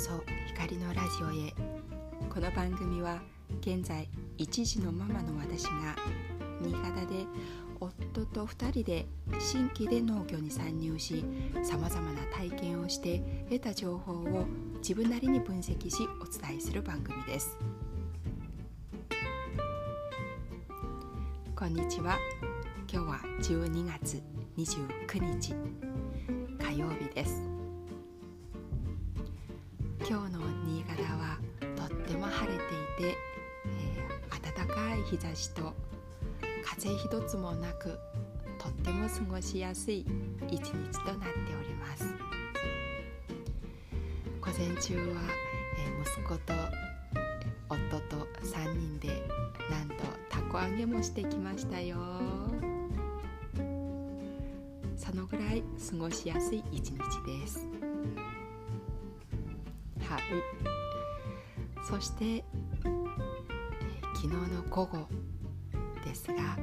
そ光のラジオへ。この番組は現在一児のママの私が新潟で夫と2人で新規で農業に参入しさまざまな体験をして得た情報を自分なりに分析しお伝えする番組です。こんにちは。今日は12月29日火曜日です。日差しと風一つもなくとっても過ごしやすい一日となっております。午前中は、え、息子と夫と3人でなんとたこ揚げもしてきましたよ。そのぐらい過ごしやすい一日です。はい。そして、昨日の午後ですが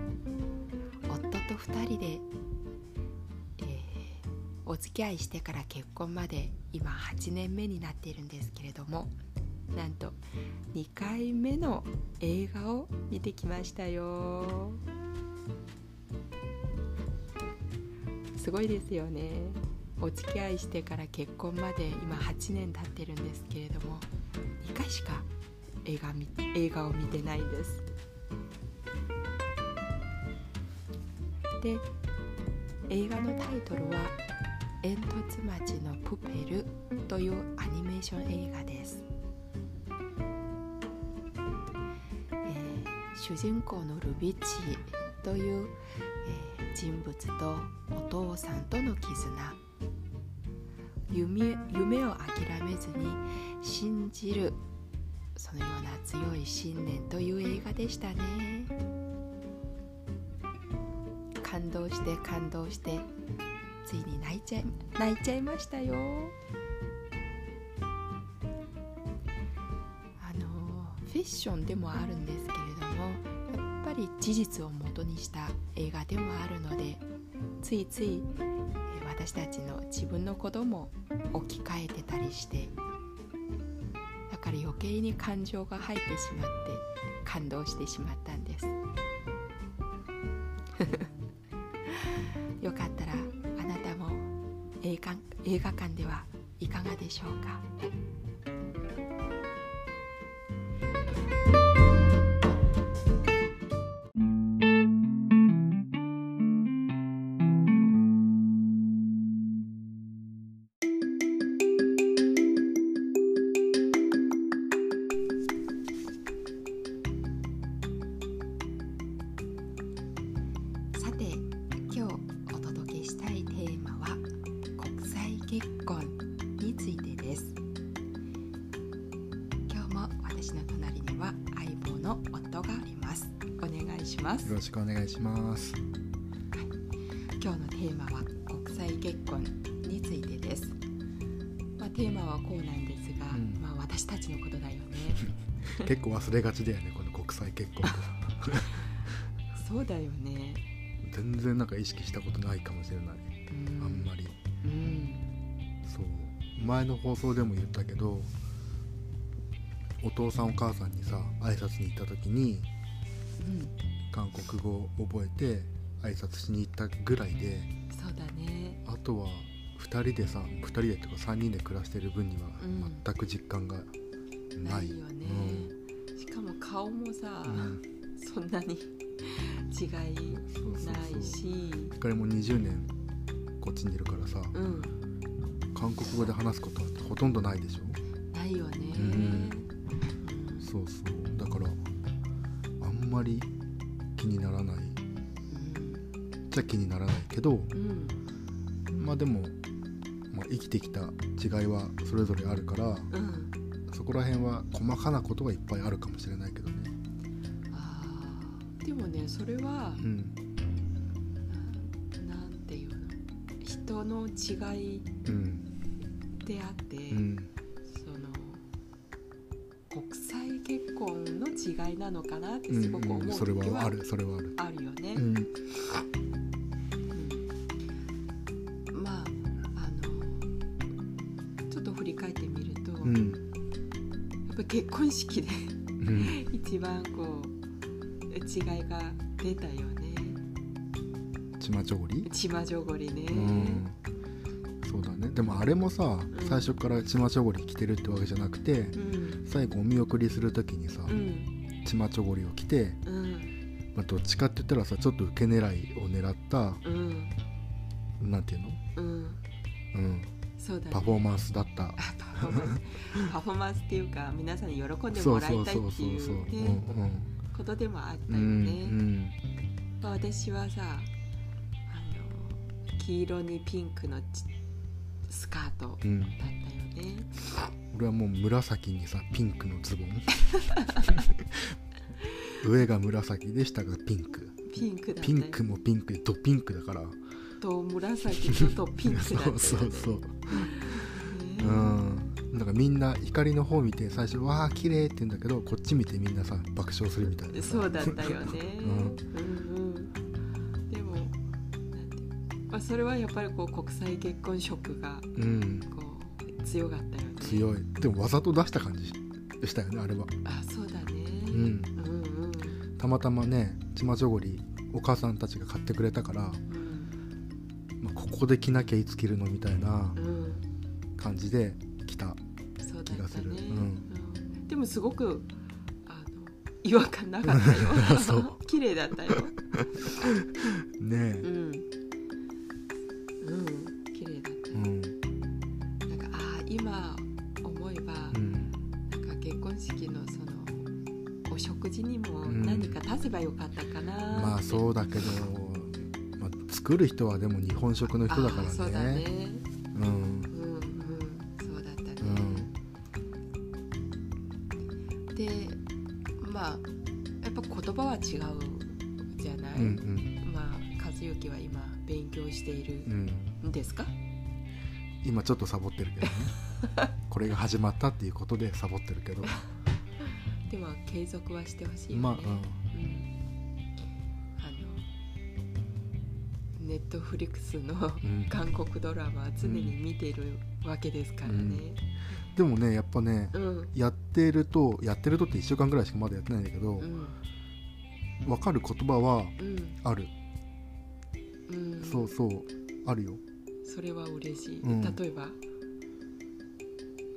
夫と2人で、えー、お付き合いしてから結婚まで今8年目になっているんですけれどもなんと2回目の映画を見てきましたよ。すごいですよね。お付き合いしてから結婚まで今8年経ってるんですけれども2回しか映画映画を見てないです。で映画のタイトルは「煙突町のプペル」というアニメーション映画です、えー、主人公のルビッチという、えー、人物とお父さんとの絆。夢夢を諦めずに信じるそのような強い信念という映画でしたね。感動して感動してついに泣いちゃい泣いちゃいましたよあのフィッションでもあるんですけれどもやっぱり事実をもとにした映画でもあるのでついつい私たちの自分の子供を置き換えてたりしてから余計に感情が入ってしまって感動してしまったんです。よかったらあなたも映画映画館ではいかがでしょうか？ちだよねこの国際結婚そうだよね。全然なんか意識したことないかもしれない、うん、あんまり、うん、そう。前の放送でも言ったけどお父さんお母さんにさ挨拶に行った時に、うん、韓国語を覚えて挨拶しに行ったぐらいでそうだね。あとは2人でさ2人でとか3人で暮らしてる分には全く実感がない、うん、ないよね、うん、しかも顔もさ、うん、そんなに違いないし。彼も20年こっちにいるからさ、うん、韓国語で話すことはほとんどないでしょ？ないよね、うん、そうそう。だからあんまり気にならない、じゃ気にならないけど、まあでも、まあ、生きてきた違いはそれぞれあるから、そこら辺は細かなことはいっぱいあるかもしれないけどね。あでもねそれは、うん、なんていうの人の違いであって、うん。結婚の違いなのかなってすごく思う時は、うんうん、それはあるそれはある。あるよね。うん、結婚式でうん。一番こう違いが出たよね。ちまちょごり？ちまじょごりね、うん。そうだね。でもあれもさん。最初からちまちょごり着てるってわけじゃなくてうん。最後お見送りする時にさうん。ちまちょごりを着て、うん。まあ、どっちかって言ったらさちょっと受け狙いを狙ったうん。なんていうの、うん。うん、そうだね。パフォーマンスだった。あパフォーマンス。っていうか皆さんに喜んでもらいたいっていううんねことでもあったようんうん。私はさあの黄色にピンクのちスカートだっうん。うんたよね、俺はもう紫にさピンクのズボン。上が紫で下がピンク。ピンクだったピよンクもピンクでドピンクだからと紫ととピンクだったよね。そうそうそう。ね。うん。なんかみんな光の方見て最初「わあ綺麗って言うんだけどこっち見てみんなさ爆笑するみたいなそうだったよね、ううんうん。でもなんてまあ、それはやっぱりこう国際結婚色がうん。こう強かったよね。強い。でもわざと出した感じでしたよねあれは。あそうだね、うん。うんうん。たまたまねちまちょごりお母さんたちが買ってくれたから、うんまあ、ここで着なきゃいつ着るのみたいなうん。感じで着たそうだ気がする。ったね、うん。うん。でもすごくあの違和感なかったよ。綺麗だったよ。ねうん。うん。綺麗だっえうん。たなんかああ今思えば、うん。なんか結婚式のそのお食事にもうん。何か足せばよかったかなって、まあそうだけど、まあ、作る人はでも日本食の人だからね。そうだねうん。うん。うん。そうだったね、でまあやっぱ言葉は違うじゃない、うん。うん。まあ和幸は今勉強しているん。ですかうん。今ちょっとサボってるけどねこれが始まったっていうことでサボってるけどでも継続はしてほしいよね、まあ、うん、ットフリックスのうん。韓国ドラマは常に見てるわけですからね。でもねやっぱねうん。やってるとやってるとって1週間ぐらいしかまだやってないんだけどうん。分かる言葉はうん。ある、うん。そうそうあるよ。それは嬉しい、うん。例えば？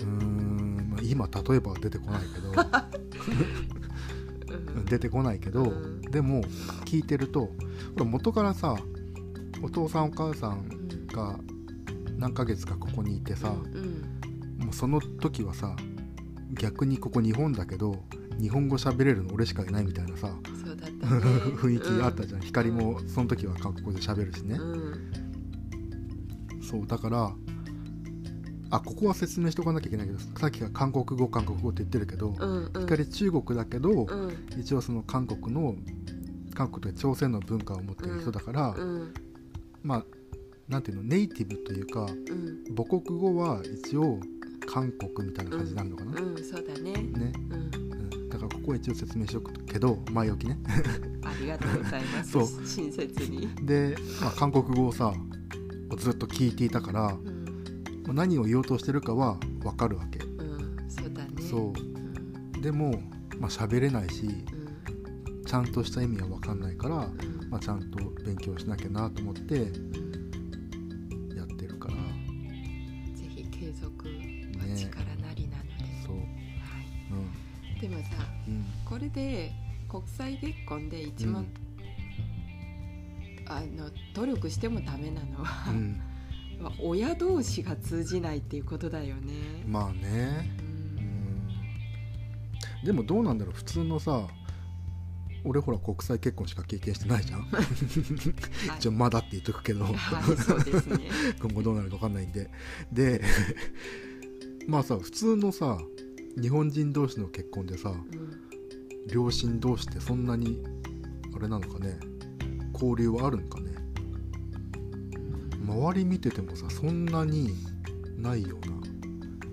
うーん、まあ、今例えばは出てこないけど。うん。出てこないけど、うん。でも聞いてるとほら元からさお父さんお母さんうんが何ヶ月かここにいてさ、うん。もうその時はさ逆にここ日本だけど日本語喋れるの俺しかいないみたいなさね。雰囲気あったじゃん、光もその時は韓国語で喋るしね、うん。そうだからあここは説明しとかなきゃいけないけどさっきが韓国語韓国語って言ってるけど、うんうん。光中国だけど、うん。一応その韓国の韓国というか朝鮮の文化を持ってる人だから、うんまあなんていうのネイティブというかうん。母国語は一応韓国みたいな感じになるのかな、うんそうだね。ね、うん。うん、だからここは一応説明しとくけど前置きね。ありがとうございます。そう。親切に。で、まあ、韓国語をさずっと聞いていたからうん。まあ何を言おうとしてるかは分かるわけ。うんそうだね。そう。うん。でもまあ喋れないしうん。ちゃんとした意味は分かんないから、うんまあ、ちゃんと勉強しなきゃなと思ってうんやってるから。ぜひ継続はね力なりなので、そう、はい、うん。でもさうん。これで国際結婚で一番、あの努力してもダメなのは、うん、まあ親同士が通じないっていうことだよね。まあね。ううんん。でもどうなんだろう。普通のさ俺ほら国際結婚しか経験してないじゃん。はい。一応まだって言っとくけど。はい、そうですね。今後どうなるか分かんないんで。で まあさ普通のさ日本人同士の結婚でさうん。両親同士ってそんなにあれなのかね。交流はあるんかね。周り見ててもさそんなにないような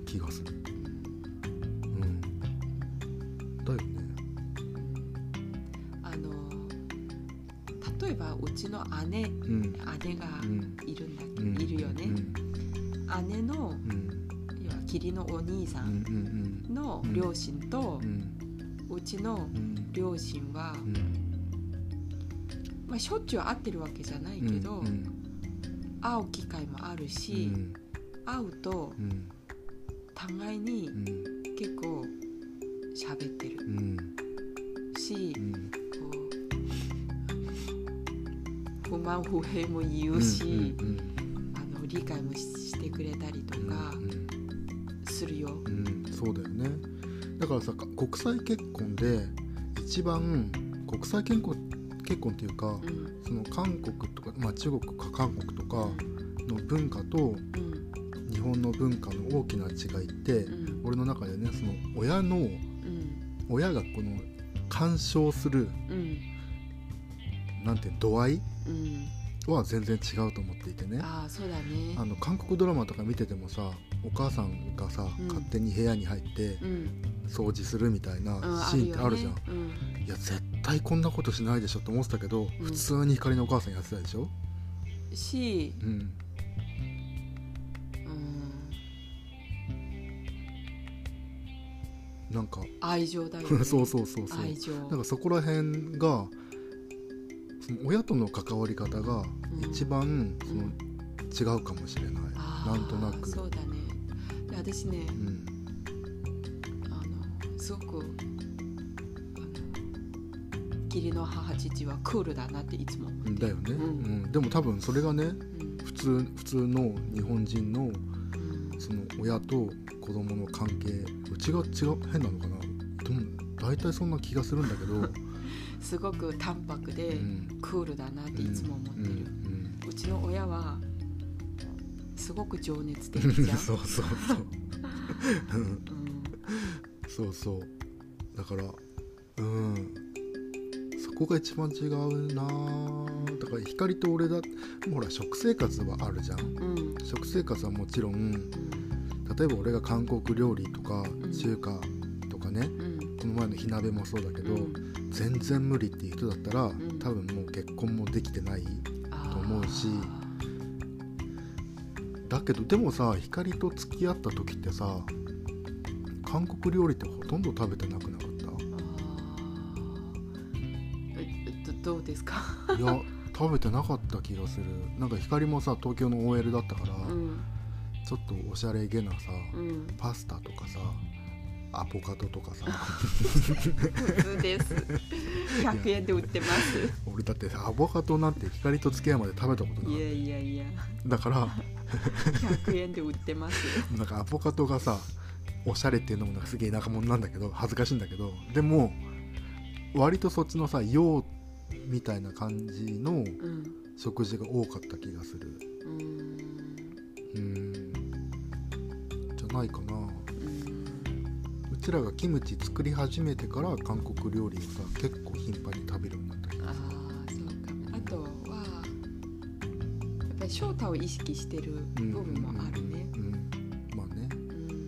気がするちの姉うん。姉がうん。いるんだ、うん。いるよね、うん。姉のうん。要は義理のお兄さうんの両親とうちのうん。両親は、うん。まあ、しょっちゅう会ってるわけじゃないけど、うん会う機会もあるうし、ん。会うとうん互いにうん。結構喋ってるうん。し不満不平も言うし、うんあの理解もしてくれたりとかするよ。うんうんそうだよね。だからさ国際結婚で一番国際結婚結婚っていうかうんその韓国とか、まあ、中国か韓国とかの文化とうん日本の文化の大きな違いってうん俺の中でねその親のうん。親がこの干渉するうんなんて度合い？うん。は全然違うと思っていてね。ああそうだね。あの韓国ドラマとか見ててもさお母さんがさ、うん。勝手に部屋に入ってうん。掃除するみたいなうんシーンってあるじゃん、よねいや絶対こんなことしないでしょって思ってたけど、うん。普通に光のお母さんやってたでしょ、うん、し、うん、うん、なんか愛情だよね。そうそうそうそう。愛情。なんかそこら辺が親との関わり方がうん一番その違うかもしれない、あーなんとなく。そうだね。で私ね、うん。あのすごく義理の母父はクールだなっていつも、うんだよね、うん。うん。でも多分それがねうん。普通普通の日本人のうん。その親と子供の関係うちが違う変なのかな？でも大体そんな気がするんだけど、すごく淡白でうん。クールだなっていつも思ってる、うちの親はすごく情熱的うんじゃん。そうそうそう。うん。うんそうそう。だからうん。そこが一番違うなだから光と俺だほら食生活はあるじゃん。うん。食生活はもちろんうん。例えば俺が韓国料理とかん。中華とかね、うん。この前の火鍋もそうだけど、うん全然無理っていう人だったら、ん。多分もう結婚もできてないと思うしだけどでもさ光と付き合った時ってさ韓国料理ってほとんど食べてなくなかっあー。えどどうですか？たいや食べてなかった気がする。なんか光もさ東京の OL だったから、うん。ちょっとおしゃれげなさ、うん。パスタとかさアボカドとかさ。普通です。100円で売ってます。俺だってアボカドなんて光と付き合いまで食べたことないいやいやいや。だから100円で売ってます。なんかアボカドがさおしゃれっていうのもなんかすげえ田舎者なんだけど恥ずかしいんだけどでも割とそっちのさ洋みたいな感じのうん。食事が多かった気がする。うん。うん。じゃないかなちらがキムチ作り始めてから韓国料理をさ結構頻繁に食べるようになった気ああそうか。もあとはやっぱり翔太を意識してるる部分もあるね。うんうんうん。まあね。うん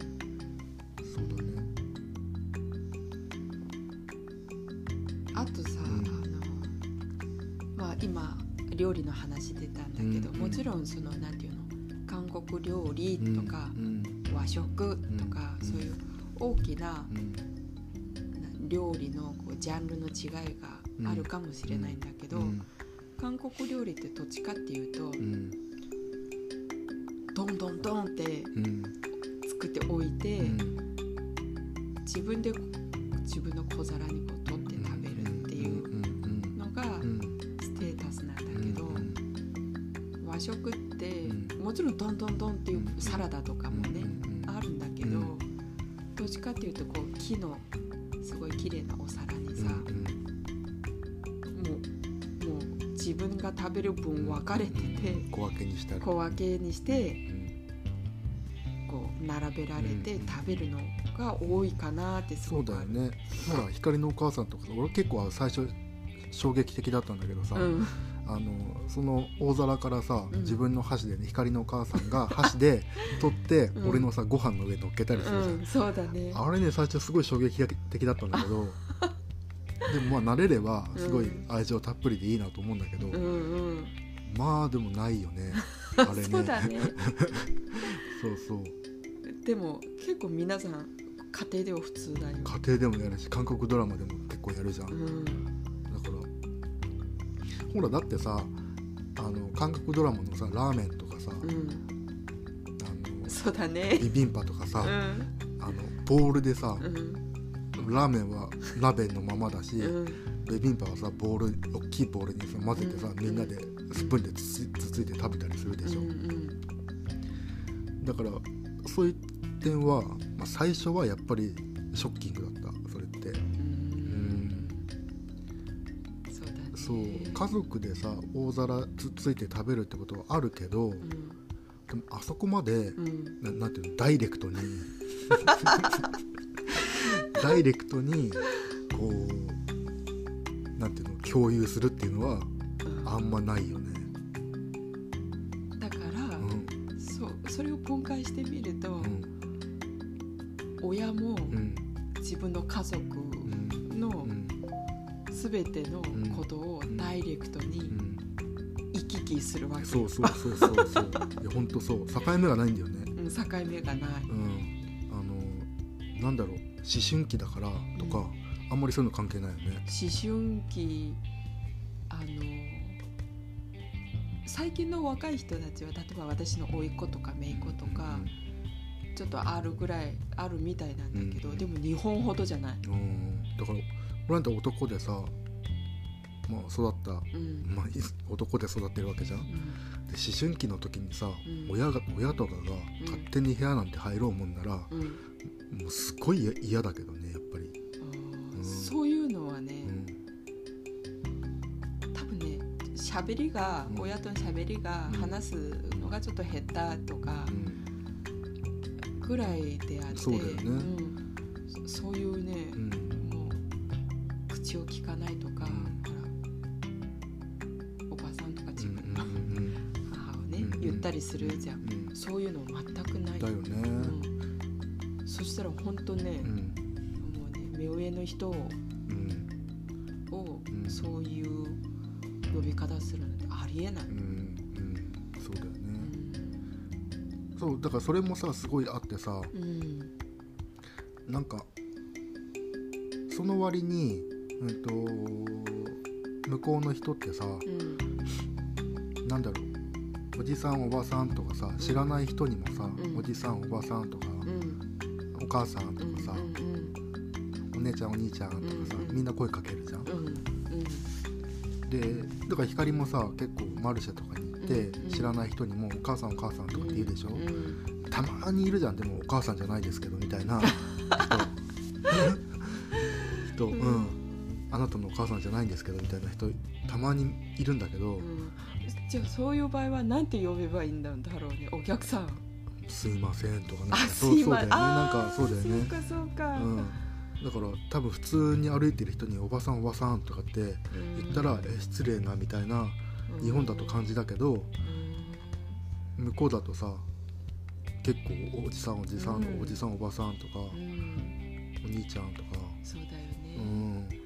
そうだね。あとさ、うん。あのまあ今料理の話出たんだけど、うんもちろんそのなんていうの韓国料理とか、うん和食とか、うん。そういう大きなうん。料理のこうジャンルの違いがあるかもしれないんだけど、うん。韓国料理ってどっちかっていうと、うん。ドンドンドンってうん。作っておいて、うん。自分で自分の小皿にこう取って食べるっていううん。のがうん。ステータスなんだうん。けど、和食って、うもちろんドンドンドンっていうサラダとかもね、ちかっていうとこう木のすごい綺麗なお皿にさ、うんうん。もうもう自分が食べる分分かれてて、小分けにしたり。小分けにしてうん。こう並べられてうん。食べるのが多いかなってすそごくある。うだよね。ほら光のお母さんとかさ俺結構最初衝撃的だったんだけどさ、うんあのその大皿からさ、うん。自分の箸でね光のお母さんが箸で 取って、うん。俺のさご飯の上に乗っけたりするじゃん、うん、そうだね。あれね最初すごい衝撃的だったんだけど でもまあ慣れればすごい愛情たっぷりでいいなと思うんだけど、うんうん。まあでもないよね あれね。そうだね。そうそう。でも結構皆さん家庭では普通だよ家庭でもやるし韓国ドラマでも結構やるじゃん、ほらだってさあの韓国ドラマのさラーメンとかさ、うん。あのそうだね。ビビンパとかさ、うん。あのボールでさ、うん。ラーメンは鍋のままだし、うん。ビビンパはさボール大きいボールにさ混ぜてさ、うん。みんなでスプーンでつつつついて食べたりするでしょ、うんだからそういう点は、まあ、最初はやっぱりショッキングだっそう。家族でさ大皿つついて食べるってことはあるけど、うんでもあそこまでうん。ななんていうのダイレクトに ダイレクトにこうなんていうの共有するっていうのはあんまないよね。だから、うん。そうそれを分解してみると、うん。親もうん。自分の家族うんのうん全てのことをダイレクトにうん。行き来するわけ、そうそうそうそうそう。いや本当そう。境目がないんだよね。うん、境目がない、うん。あのなんだろう。思春期だからとか、あんまりそういうの関係ないよね。思春期あの最近の若い人たちは例えば私の甥っ子とか姪っ子とか、ちょっとあるぐらいあるみたいなんだけど、うん。でも日本ほどじゃない、うん、うん。だから俺なんて男でさまあ育ったうん。まあ、い男で育ってるわけじゃん。でうん。思春期の時にさ、ん。親が親とかが勝手に部屋なんて入ろうもんなら、うん。もうすごい嫌嫌だけどねやっぱり、そういうのはね、うん。多分ね喋りが、うん。親との喋りがうん。話すのがちょっと下手とかうん。ぐらいであってそうだよね。うん。そそういうね、口を聞かないとか、おばさんとか自分の母をね、うん言ったりするじゃん、うん。そういうの全くない。だよね。うん、そしたら本当ねう、ん。もうね目上の人をうん。をうん。そういう呼び方するなんてありえない、そうだようねん。そうだからそれもさすごいあってさうん。なんかその割にうんと向こうの人ってさうん。なんだろうおじさんおばさんとかさ知らない人にもさ、ん。おじさんおばさんとか、うん。お母さんとかさ、お姉ちゃんお兄ちゃんとかさ、うんうん。みんな声かけるじゃん、うんうん。でだから光もさ結構マルシェとかに行って、うんうん。知らない人にも「お母さんお母さん」とかって言うでしょ、うんたまにいるじゃん。でもお母さんじゃないですけどみたいな人人、母さんじゃないんですけどみたいな人たまにいるんだけど、うん。じゃあそういう場合はなんて呼べばいいんだろうねお客さん。すいませんとかなんあかそうそうだよね。なんかそうだよね。そうかそうか、うん、だから多分普通に歩いてる人に「おばさんおばさん」とかって言ったら「え失礼な」みたいなうん。日本だと感じだけど向こうだとさ結構おじさんおじさん、うん。おじさんおばさんとか、うんうん。お兄ちゃんとか。そうだよね、うん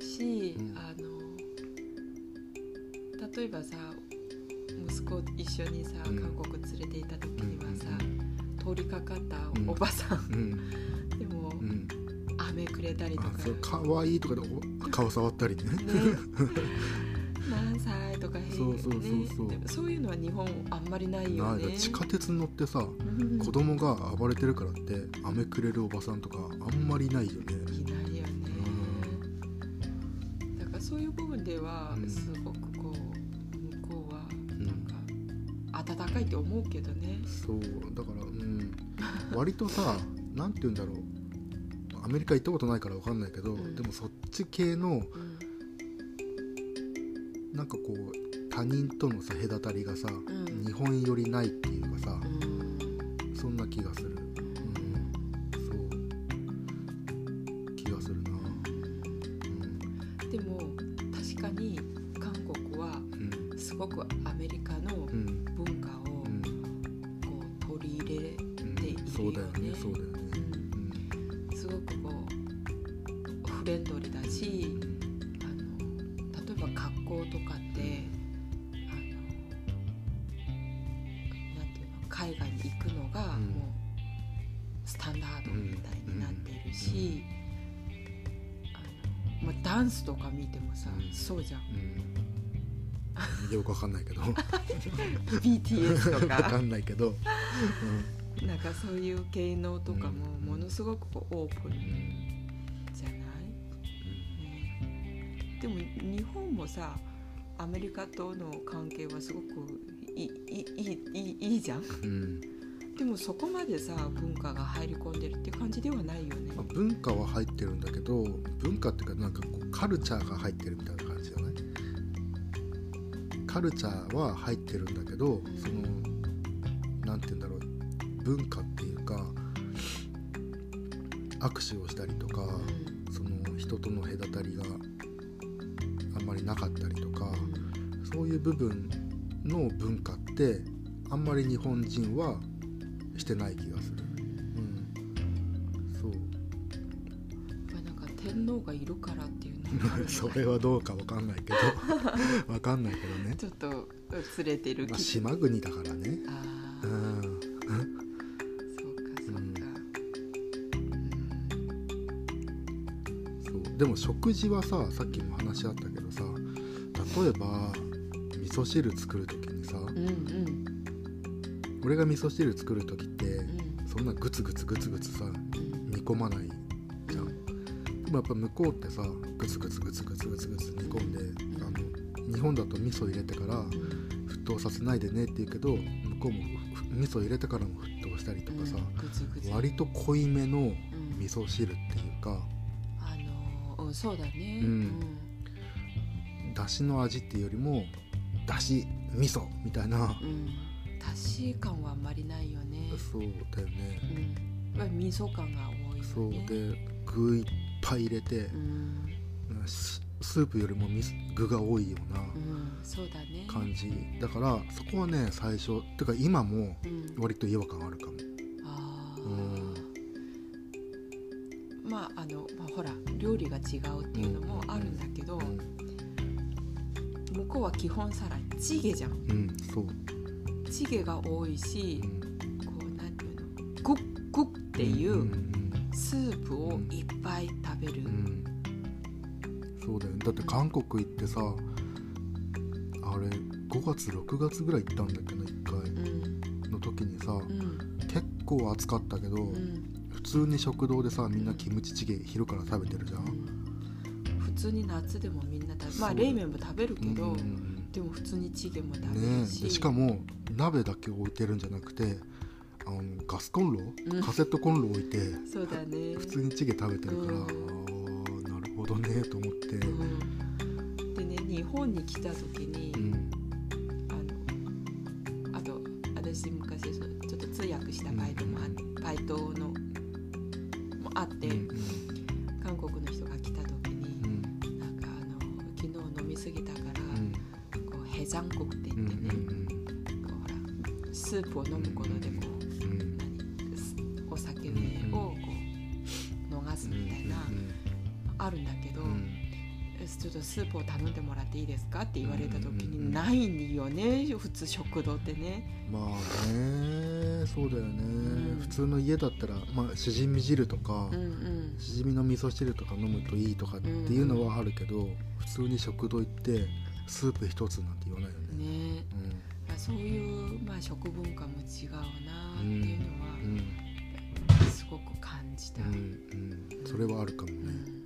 し、うん。あの例えばさ息子一緒にさうん。韓国連れて行った時にはさ、うん通りかかったうんおばさん、うん。でも、うん。飴くれたりとか。かわいいとかでお顔触ったりね。ね。何歳とか変そうそうそうそう。ねそういうのは日本あんまりないよね。か地下鉄に乗ってさうん。子供が暴れてるからって飴くれるおばさんとかあんまりいないよねそういう部分ではうん。すごくこう向こうはうん。なんか温かいって思うけどね。そうだからうん。割とさ なんて言うんだろう。アメリカ行ったことないから分かんないけど、うん。でもそっち系のうん。なんかこう他人とのさ隔たりがさ、ん。日本よりないっていうかさ、うん。そんな気がする、ないけど、うん、なんかそういう芸能とかもものすごくこうオープンじゃない？う、ね、でも日本もさアメリカとの関係はすごくいいいいいいじゃん、うん、でもそこまでさ文化が入り込んでるって感じではないよね、まあ、文化は入ってるんだけど文化っていうかなんかこうカルチャーが入ってるみたいな感じじゃない？カルチャーは入ってるんだけど、うん、そのなんて言うんだろう。文化っていうか握手をしたりとか、うん。その人との隔たりがあんまりなかったりとか、そういう部分の文化ってあんまり日本人はしてない気がする。うん、そう。まあなんか天皇がいるからっていうの それはどうかわかんないけど。わかんないけどね、ちょっとずれてるまあ、気島国だからね。うああん。そうかそうか、そうでも食事はささっきも話あったけどさ例えば味噌汁作る時にさうん、うん。うん俺が味噌汁作る時ってうんそんなグツグツグツグツさうん煮込まないじゃん。でもやっぱ向こうってさグツグツグツグツグツグツ煮込んであの日本だと味噌入れてから沸騰させないでねって言うけど向こうもふ味噌入れてからも沸騰したりとかさ、グツグツ。割と濃いめのうん。味噌汁っていうかあのうんそうだね。うん。だしの味っていうよりもだし味噌みたいな、うん、うん、だし感はあんまりないよね。そうだよね。うん。やっぱり味噌感が多いよね。そうで具いっぱい入れてう、ん、ススープよりもみ具が多いようなうん、そうだね。感じ。だからそこはね最初てか今もうん、割と違和感あるかも。あうん。ーまああの、まあ、ほら料理が違うっていうのもあるんだけど、うん、向こうは基本さらチゲじゃん。うん、そう、チゲが多いしう、ん、こうなんていうのグッグッっていうんうスープをいっぱい食べる、うんうんそうだよね。だって韓国行ってさあれ5月6月ぐらい行ったんだけど1回。うん。の時にさうん。結構暑かったけど、うん。普通に食堂でさみんなキムチチゲ昼から食べてるじゃん、普通に夏でもみんな食べまあ冷麺も食べるけど、うんうんうん。でも普通にチゲも食べねるし、え。でしかも鍋だけ置いてるんじゃなくてあのガスコンロ、うん。カセットコンロ置いてそうだね。普通にチゲ食べてるから、ほどねと思って、うん、でね日本に来た時に、うん。あのあと私昔ちょっと通訳したバイトもあバイトのもあって、うん韓国の人が来た時にう、ん。なんかあの昨日飲みすぎたから、うん。こうヘジャンコって言うんってね、こうほらスープを飲むことちょっとスープを頼んでもらっていいですかって言われた時うんうんうんにないん。よね普通食堂ってね。まあねそうだよね、ん。普通の家だったら、まあ、しじみ汁とか、うんうん。しじみの味噌汁とか飲むといいとかっていうのはあるけど、普通に食堂行ってスープ一つなんて言わないよね。ね。まあそういう、まあ、食文化も違うなっていうのうんうん。はすごく感じた、うんうん。それはあるかもね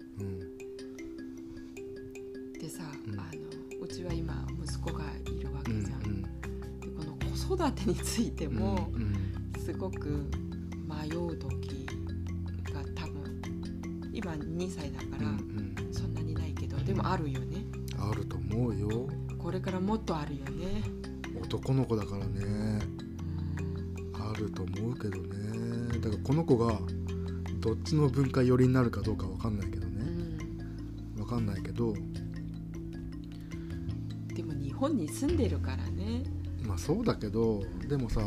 うん。あのうちは今息子がいるわうんけじゃん、でこの子育てについてもうんすごく迷う時が多分今2歳だから、うんうん。そんなにないけどでもあるよね。あると思うよ。これからもっとあるよね。男の子だからね。うん。あると思うけどね。だからこの子がどっちの文化寄りになるかどうかわかんないけどうねん。わかんないけどでも日本に住んでるからね。まあそうだけどでもさ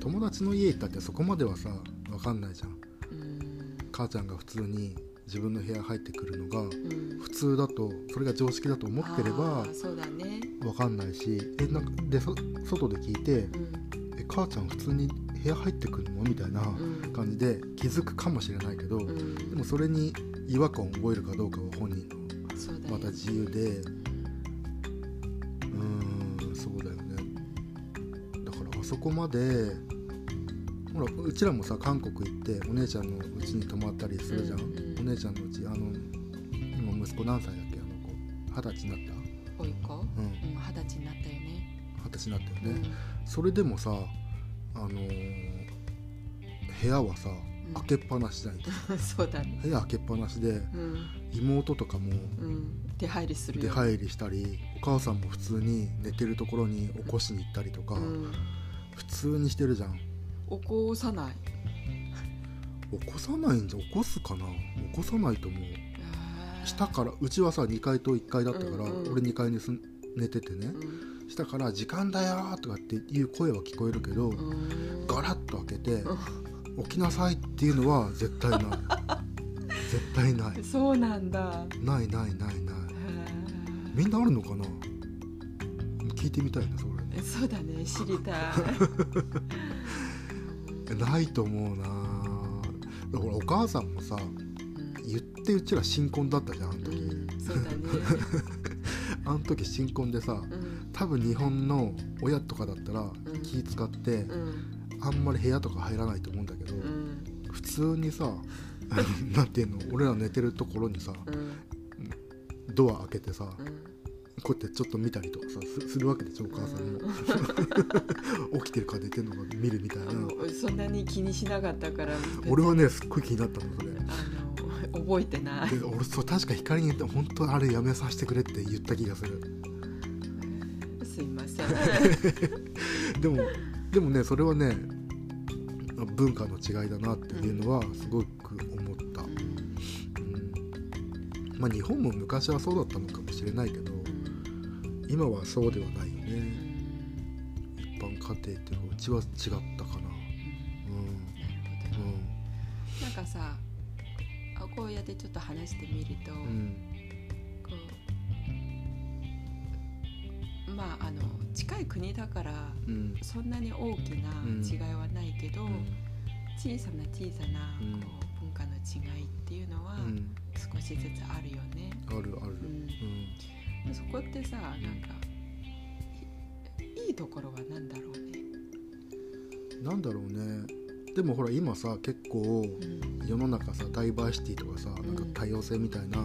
友達の家行ったってそこまではさわかんないじゃん。うん。母ちゃんが普通に自分の部屋入ってくるのがうん。普通だとそれが常識だと思ってればあーそうだね。わかんないしえなんかでそ外で聞いてうん。え母ちゃん普通に部屋入ってくるの？みたいな感じで気づくかもしれないけど、でもそれに違和感を覚えるかどうかは本人のまた自由でそこまでほらうちらもさ韓国行ってお姉ちゃんのうちに泊まったりするじゃん、うんうん、お姉ちゃんのうちあの今息子何歳だっけあの子。二十歳になった。おい子？うん。二十歳になったよね。二十歳になったよね、うん、それでもさあのー、部屋はさ開けっぱなしじゃん。そうだね。部屋開けっぱなしで、妹とかも、出入りする出入りしたりお母さんも普通に寝てるところに起こしに行ったりとか、普通にしてるじゃん。起こさない。起こさないんじゃ起こすかな。起こさないと思う。下からうちはさ2階と1階だったから、うんうん、俺2階にす寝ててね、うん、下から「時間だよ」とかっていう声は聞こえるけど、ガラッと開けて「起きなさい」っていうのは絶対ない。絶対ない。そうなんだ。ないないないない。みんなあるのかな？聞いてみたいなそれ。ねそうだね知りたい。ないと思うな。だからお母さんもさ、うん、言ってうちら新婚だったじゃんあの時、うん、そうだね。あの時新婚でさ、うん、多分日本の親とかだったら気使って、あんまり部屋とか入らないと思うんだけど、普通にさ なんていうの俺ら寝てるところにさ、ドア開けてさ、こうやってちょっと見たりとかさするわけでしょお母さんも。起きてるか寝てるのか見るみたいな。そんなに気にしなかったから。俺はねすっごい気になったのそれ。あの覚えてない。俺そう確か光に言って本当あれやめさせてくれって言った気がする。すいません。でもでもねそれはね文化の違いだなっていうのはすごく思った、うん、まあ日本も昔はそうだったのかもしれないけど今はそうではないよね。一般家庭っていうのはうちは違ったかな。うん、なうん、なんかさこうやってちょっと話してみると、うん、こうまああの近い国だから、うん、そんなに大きな違いはないけど、うん、小さな小さなこう文化の違いっていうのは少しずつあるよね。あるある。うんそこってさなんかいいところは何だろうね。なんだろうね。でもほら今さ結構世の中さダイバーシティとかさ、なんか多様性みたいな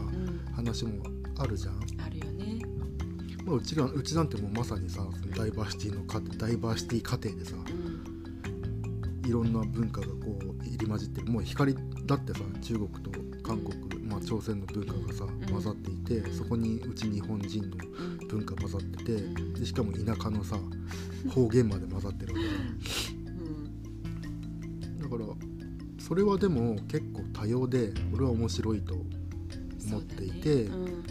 話もあるじゃん、あるよね、まあ、うちらうちなんてもうまさにさダイバーシティのダイバーシティ過程でさ、いろんな文化がこう入り混じってる。もう光だってさ中国と韓国、まあ、朝鮮の文化がさ混ざっていてそこにうち日本人の文化混ざっててでしかも田舎のさ方言まで混ざってるわけだだからそれはでも結構多様で俺は面白いと思っていて、ね。うん、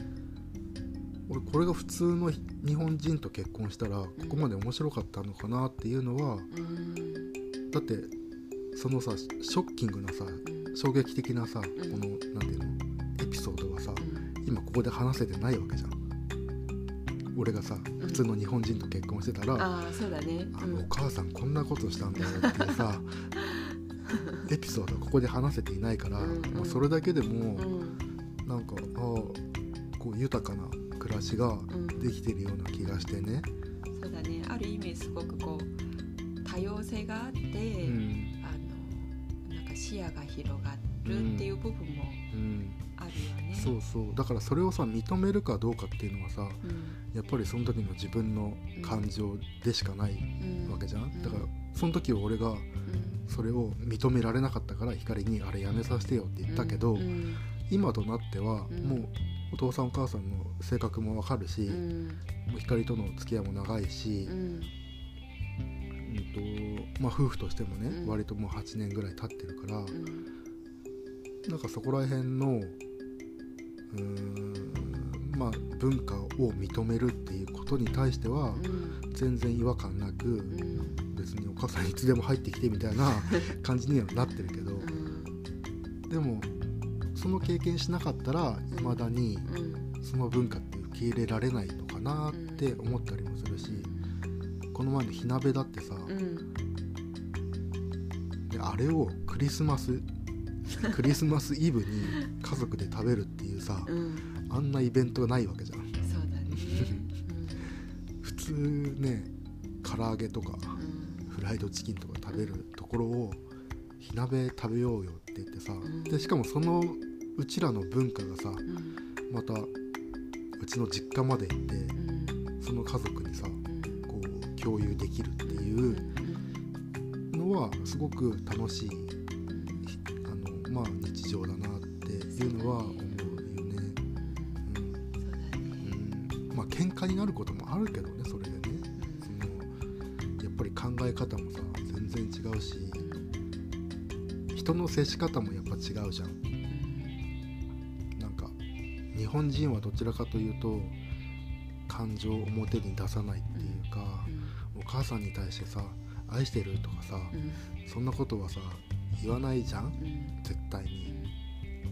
俺これが普通の日本人と結婚したらここまで面白かったのかなっていうのは、うん、だってそのさショッキングなさ衝撃的なさ、この何ていうのエピソードはさ、今ここで話せてないわけじゃん。俺がさ普通の日本人と結婚してたら、あそうだね、あのお母さんこんなことしたんだよっていうさ エピソードはここで話せていないから、うんまあ、それだけでも、うん、なんかあこう豊かな暮らしができてるような気がしてね、うん、そうだね。ある意味すごくこう多様性があって、うん、視野が広がるっていう部分もそうそう。だからそれをさ認めるかどうかっていうのはさ、うん、やっぱりその時の自分の感情でしかないわけじゃん、だからその時は俺がそれを認められなかったから光にあれやめさせてよって言ったけど、今となってはもうお父さんお母さんの性格もわかるし、もう光との付き合いも長いし、うん。とまあ、夫婦としてもね、うん、割ともう8年ぐらい経ってるから、うん、なんかそこら辺のうんまあ文化を認めるっていうことに対しては、全然違和感なく、別にお母さんいつでも入ってきてみたいな 感じにはなってるけど、でもその経験しなかったらいまだにその文化って受け入れられないのかなって思ったりもするし。この前の火鍋だってさ、うん、あれをクリスマス クリスマスイブに家族で食べるっていうさ、うん、あんなイベントがないわけじゃん。そうだね、普通ね唐揚げとか、フライドチキンとか食べるところを火鍋食べようよって言ってさ、でしかもそのうちらの文化がさ、またうちの実家まで行って、その家族にさ、こう共有できるっていうのはすごく楽しいまあ、日常だなっていうのは思うよね。うん、まあ喧嘩になることもあるけどねそれでねそのやっぱり考え方もさ全然違うし人の接し方もやっぱ違うじゃん。なんか日本人はどちらかというと感情を表に出さないっていうか、お母さんに対してさ「愛してる?」とかさ、そんなことはさ言わないじゃん、絶対に。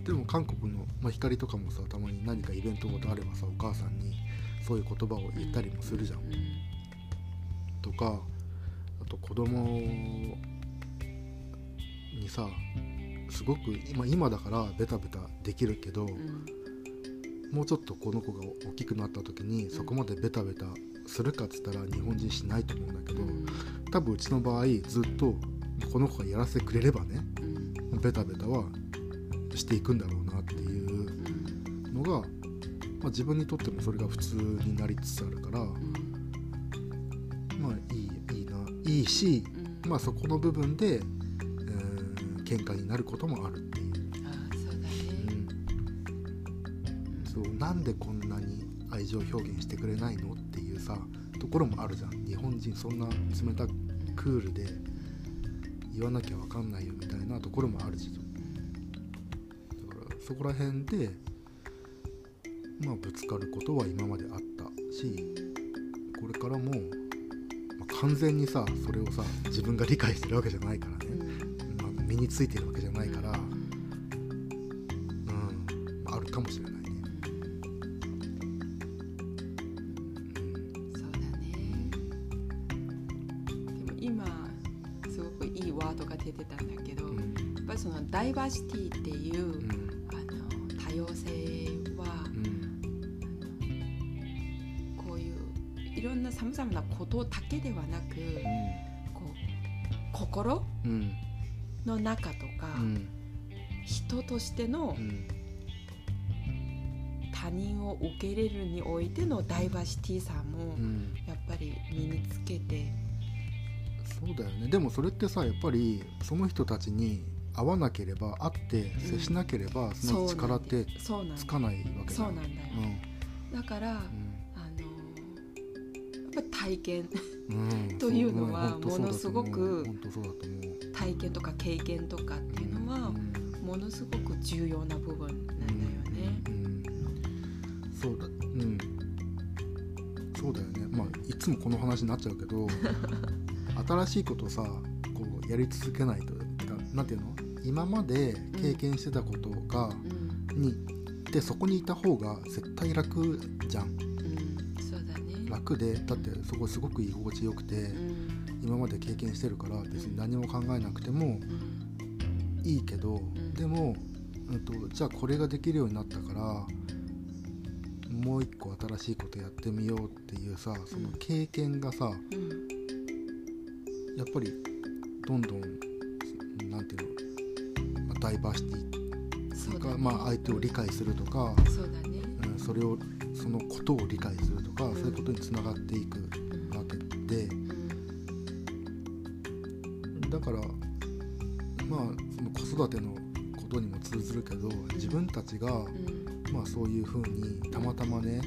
でも韓国の、まあ、光とかもさたまに何かイベントごとあればさお母さんにそういう言葉を言ったりもするじゃん。とかあと子供にさすごく今今だからベタベタできるけど、もうちょっとこの子が大きくなった時にそこまでベタベタするかっつったら日本人しないと思うんだけど多分うちの場合ずっとこの子がやらせてくれればねベタベタはしていくんだろうなっていうのが、まあ、自分にとってもそれが普通になりつつあるからまあいいいいないいし、まあそこの部分で、えー、喧嘩になることもあるっていう。そうなんでこんなに愛情表現してくれないのっていうさところもあるじゃん。日本人そんな冷たクールで言わなきゃ分かんないよみたいなところもあるしだからそこら辺でまあぶつかることは今まであったしこれからも、まあ、完全にさそれをさ自分が理解してるわけじゃないからね、まあ、身についてるわけじゃないから、うん、あるかもしれない。心、の中とか、人としての、他人を受け入れるにおいてのダイバーシティさも、やっぱり身につけて。そうだよね。でもそれってさやっぱりその人たちに会わなければ会って接しなければ、その力ってつかないわけだよ、だから、あのやっぱ体験というのはものすごく体験とか経験とかっていうのはものすごく重要な部分なんだよね。そうだ。うん。そうだよね。まあいつもこの話になっちゃうけど 新しいことさこうやり続けないとなんていうの？今まで経験してたことが、うん、にでそこにいた方が絶対楽じゃん、楽でだってそこすごく居心地よくて、うん、今まで経験してるから別に何も考えなくてもいいけど、でも、うんと、じゃあこれができるようになったからもう一個新しいことやってみようっていうさその経験がさ、やっぱりどんどんなんていうのダイバーシティとか、ね、まあ、相手を理解するとかそうだね、うん、それをそのことを理解するとか、うん、そういうことにつながっていくわけで、だからまあその子育てのことにも通ずるけど自分たちが、まあ、そういうふうにたまたまね、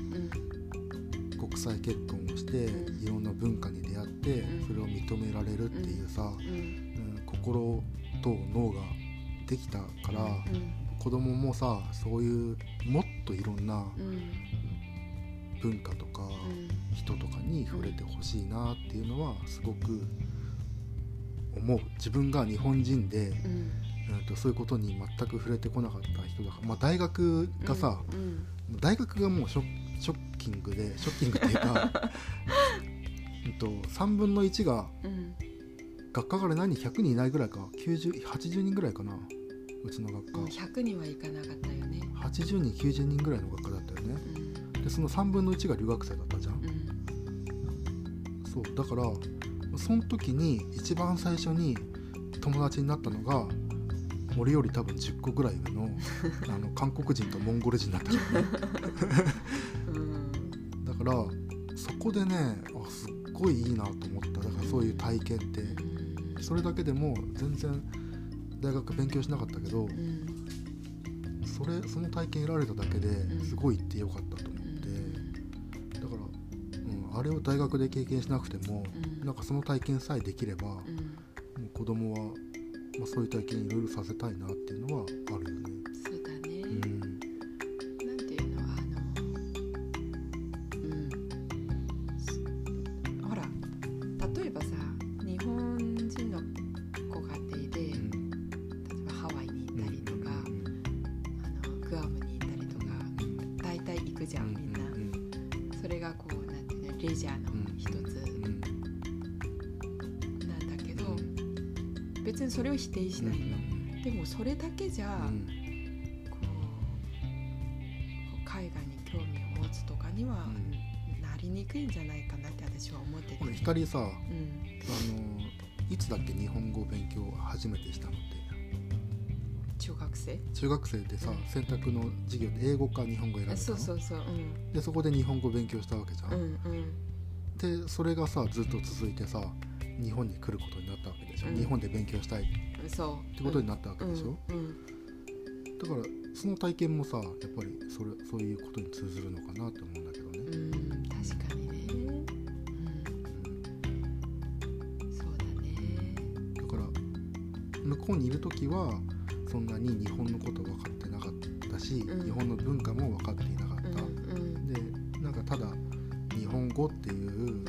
国際結婚をしていろんな文化に出会ってそれを認められるっていうさ、うん、心と脳ができたから、うん、子供もさそういうもっといろんな文化とか人とかに触れてほしいなっていうのはすごく思う。自分が日本人で、うん。とそういうことに全く触れてこなかった人だから、まあ、大学がさ、うん。うん、大学がもうショショッキングでショッキングっていうか と3分の1が学科から何人100人いないぐらいか9080人ぐらいかなうちの学科、うん、100人はいかなかったよね。80人90人ぐらいの学科だったよね。うんでその3分の1が留学生だったじゃん。うん。そうだからその時に一番最初に友達になったのが俺より多分10個ぐらい上の あの韓国人とモンゴル人だったからねうん。だからそこでねあすっごいいいなと思った。だからそういう体験って。うん。それだけでも全然大学勉強しなかったけどうん。それその体験得られただけでうん。すごい行ってよかったと思う。ん、あれを大学で経験しなくてもうんなんかその体験さえできればもうんう子供は、まあ、そういう体験いろいろさせたいなっていうのはあるよね。さあうん、のいつだっけ日本語勉強初めてしたのって。中学生？中学生でさうん。選択の授業で英語か日本語選べたの？そうそうそう。うん。でそこで日本語勉強したわけじゃん、うんうん。でそれがさずっと続いてさ日本に来ることになったわけでしょ、うん。日本で勉強したい。ってことになったわけでしょ、うん。うん。だからその体験もさやっぱりそれそういうことに通ずるのかなって思うんだけどね、向こうにいる時はそんなに日本のこと分かってなかったし、うん。日本の文化も分かっていなかった、うんうんでなんかただ日本語っていううん。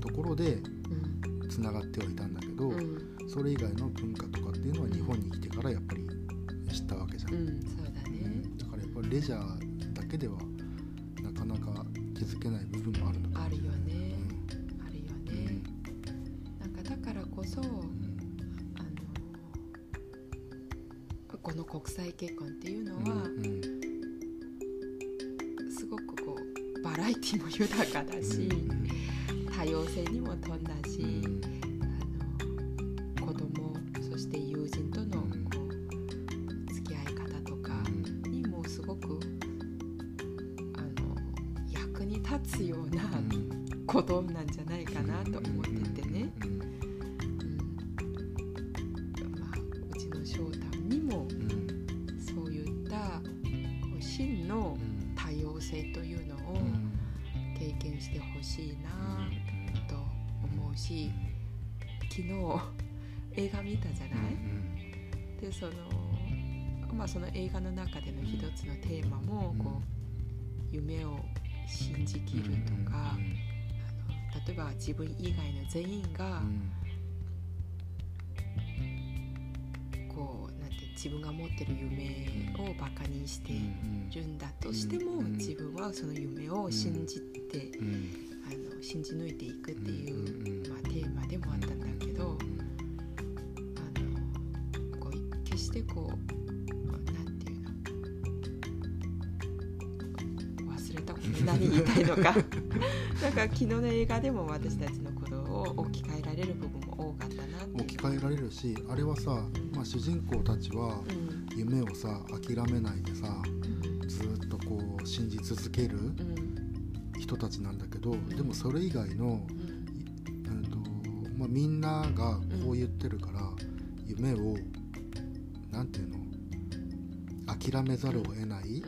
ところでうん。つながってはいたんだけど、うん。それ以外の文化とかっていうのは日本に来てからやっぱり知ったわけじゃん、うんだね。だからやっぱりレジャーだけではなかなか気づけない国際結婚っていうのうんはうん。すごくこうバラエティも豊かだし多様性にもまあその映画の中での一つのテーマもうん。こう夢を信じきるとか、あの例えば自分以外の全員がこうなんて自分が持ってる夢をバカにしてるんだとしてもうん自分はその夢を信じてうんあの信じ抜いていくっていうんうまあテーマでもあったんだけどあのこう決してこう何言いたいのか。なんか昨日の映画でも私たちのことを置き換えられる部分も多かったな置き換えられるしあれはさ、まあ、主人公たちはうん。夢をさ諦めないでさうん。ずーっとこう信じ続けるうん。人たちなんだけどでもそれ以外の、うん。えーとまあ、みんながこう言ってるから、夢をなんていうの諦めざるを得ない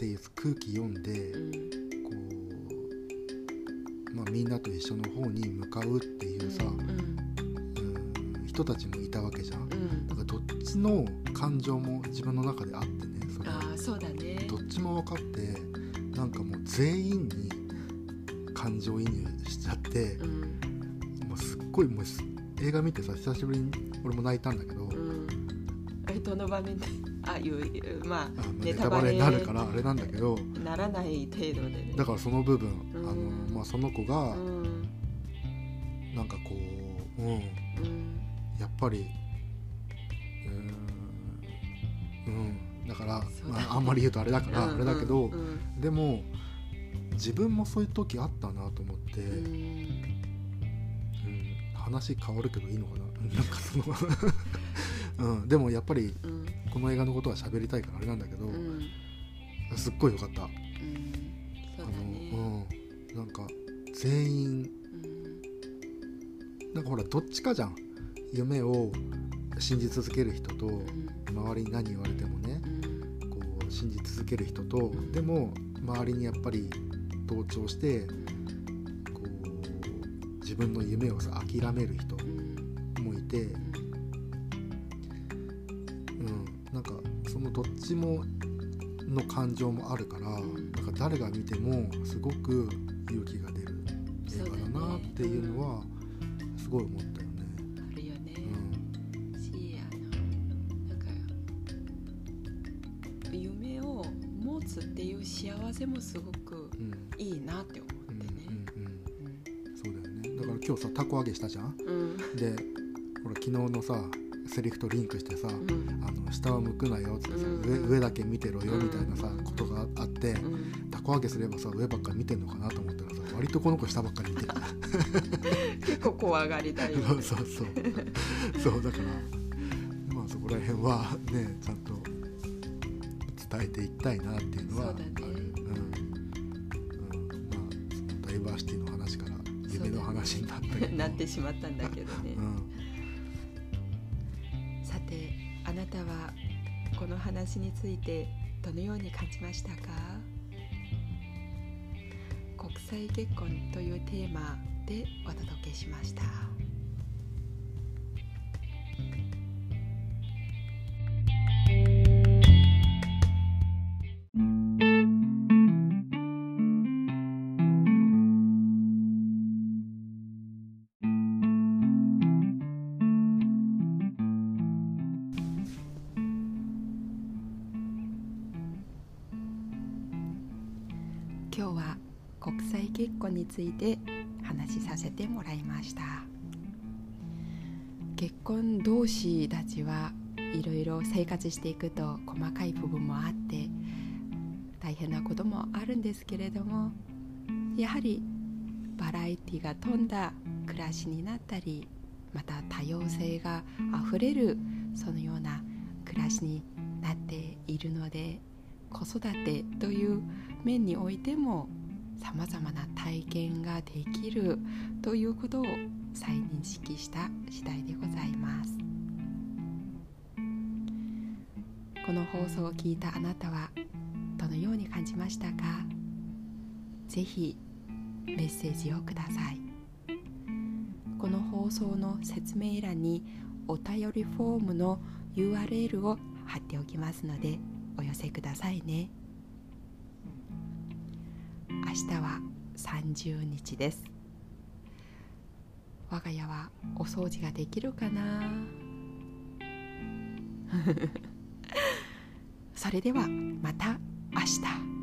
っていう空気読んで、うんこう、まあ、みんなと一緒の方に向かうっていうさ、うんうん。人たちもいたわけじゃん。うん。だからどっちの感情も自分の中であってねそれああそうだね。どっちも分かってなんかもう全員に感情移入しちゃってうん。もうすっごいもうす映画見てさ久しぶりに俺も泣いたんだけど、うん。えどの場面で？ああいうまああまあネネタバレになるからあれなんだけど。ならない程度で。ねだからその部分、うん。あのまあ、その子が、うん。なんかこう、うん、うん、やっぱりうん、うん、だから、ね、まあ、あんまり言うとあれだから、あれだけど、うん。うん、でも自分もそういう時あったなと思って、うん、話変わるけどいいのかな？なんかその うん、でもやっぱりこの映画のことは喋りたいからあれなんだけど、すっごいよかった。うん、あのうん、なんか全員、なんかほらどっちかじゃん。夢を信じ続ける人と、周りに何言われてもね、こう信じ続ける人と、でも周りにやっぱり同調してこう自分の夢をさ諦める人もいて、ちもの感情もあるから、なんか誰が見てもすごく勇気が出る映画だなっていうのはすごい思ったよね。あるよね。うん、しあのなんか夢を持つっていう幸せもすごくいいなって思ってね。そうだよね。だから今日さたこ揚げしたじゃん？うん、でほら昨日のさセリフとリンクしてさ、うん、あの下を向くなよってさ、うん、上上だけ見てろよみたいなさ、ことがあって、たこ揚げすればさ上ばっかり見てんのかなと思ったらさ割とこの子下ばっかり見てる。結構怖がりだよ、ね、そうそうそう。そうだからまあそこら辺はねちゃんと伝えていきたいなっていうのはある、ね、うん。うん。まあダイバーシティの話から夢の話になったけど、なってしまったんだけどね、うん話についてどのように感じましたか？国際結婚というテーマでお届けしました。国際結婚について話しさせてもらいました。結婚同士たちはいろいろ生活していくと細かい部分もあって大変なこともあるんですけれどもやはりバラエティが飛んだ暮らしになったりまた多様性があふれるそのような暮らしになっているので子育てという面においてもさまざまな体験ができるということを再認識した次第でございます。この放送を聞いたあなたはどのように感じましたか？ぜひメッセージをください。この放送の説明欄にお便りフォームの URL を貼っておきますのでお寄せくださいね。明日は30日です。我が家はお掃除ができるかな？それではまた明日。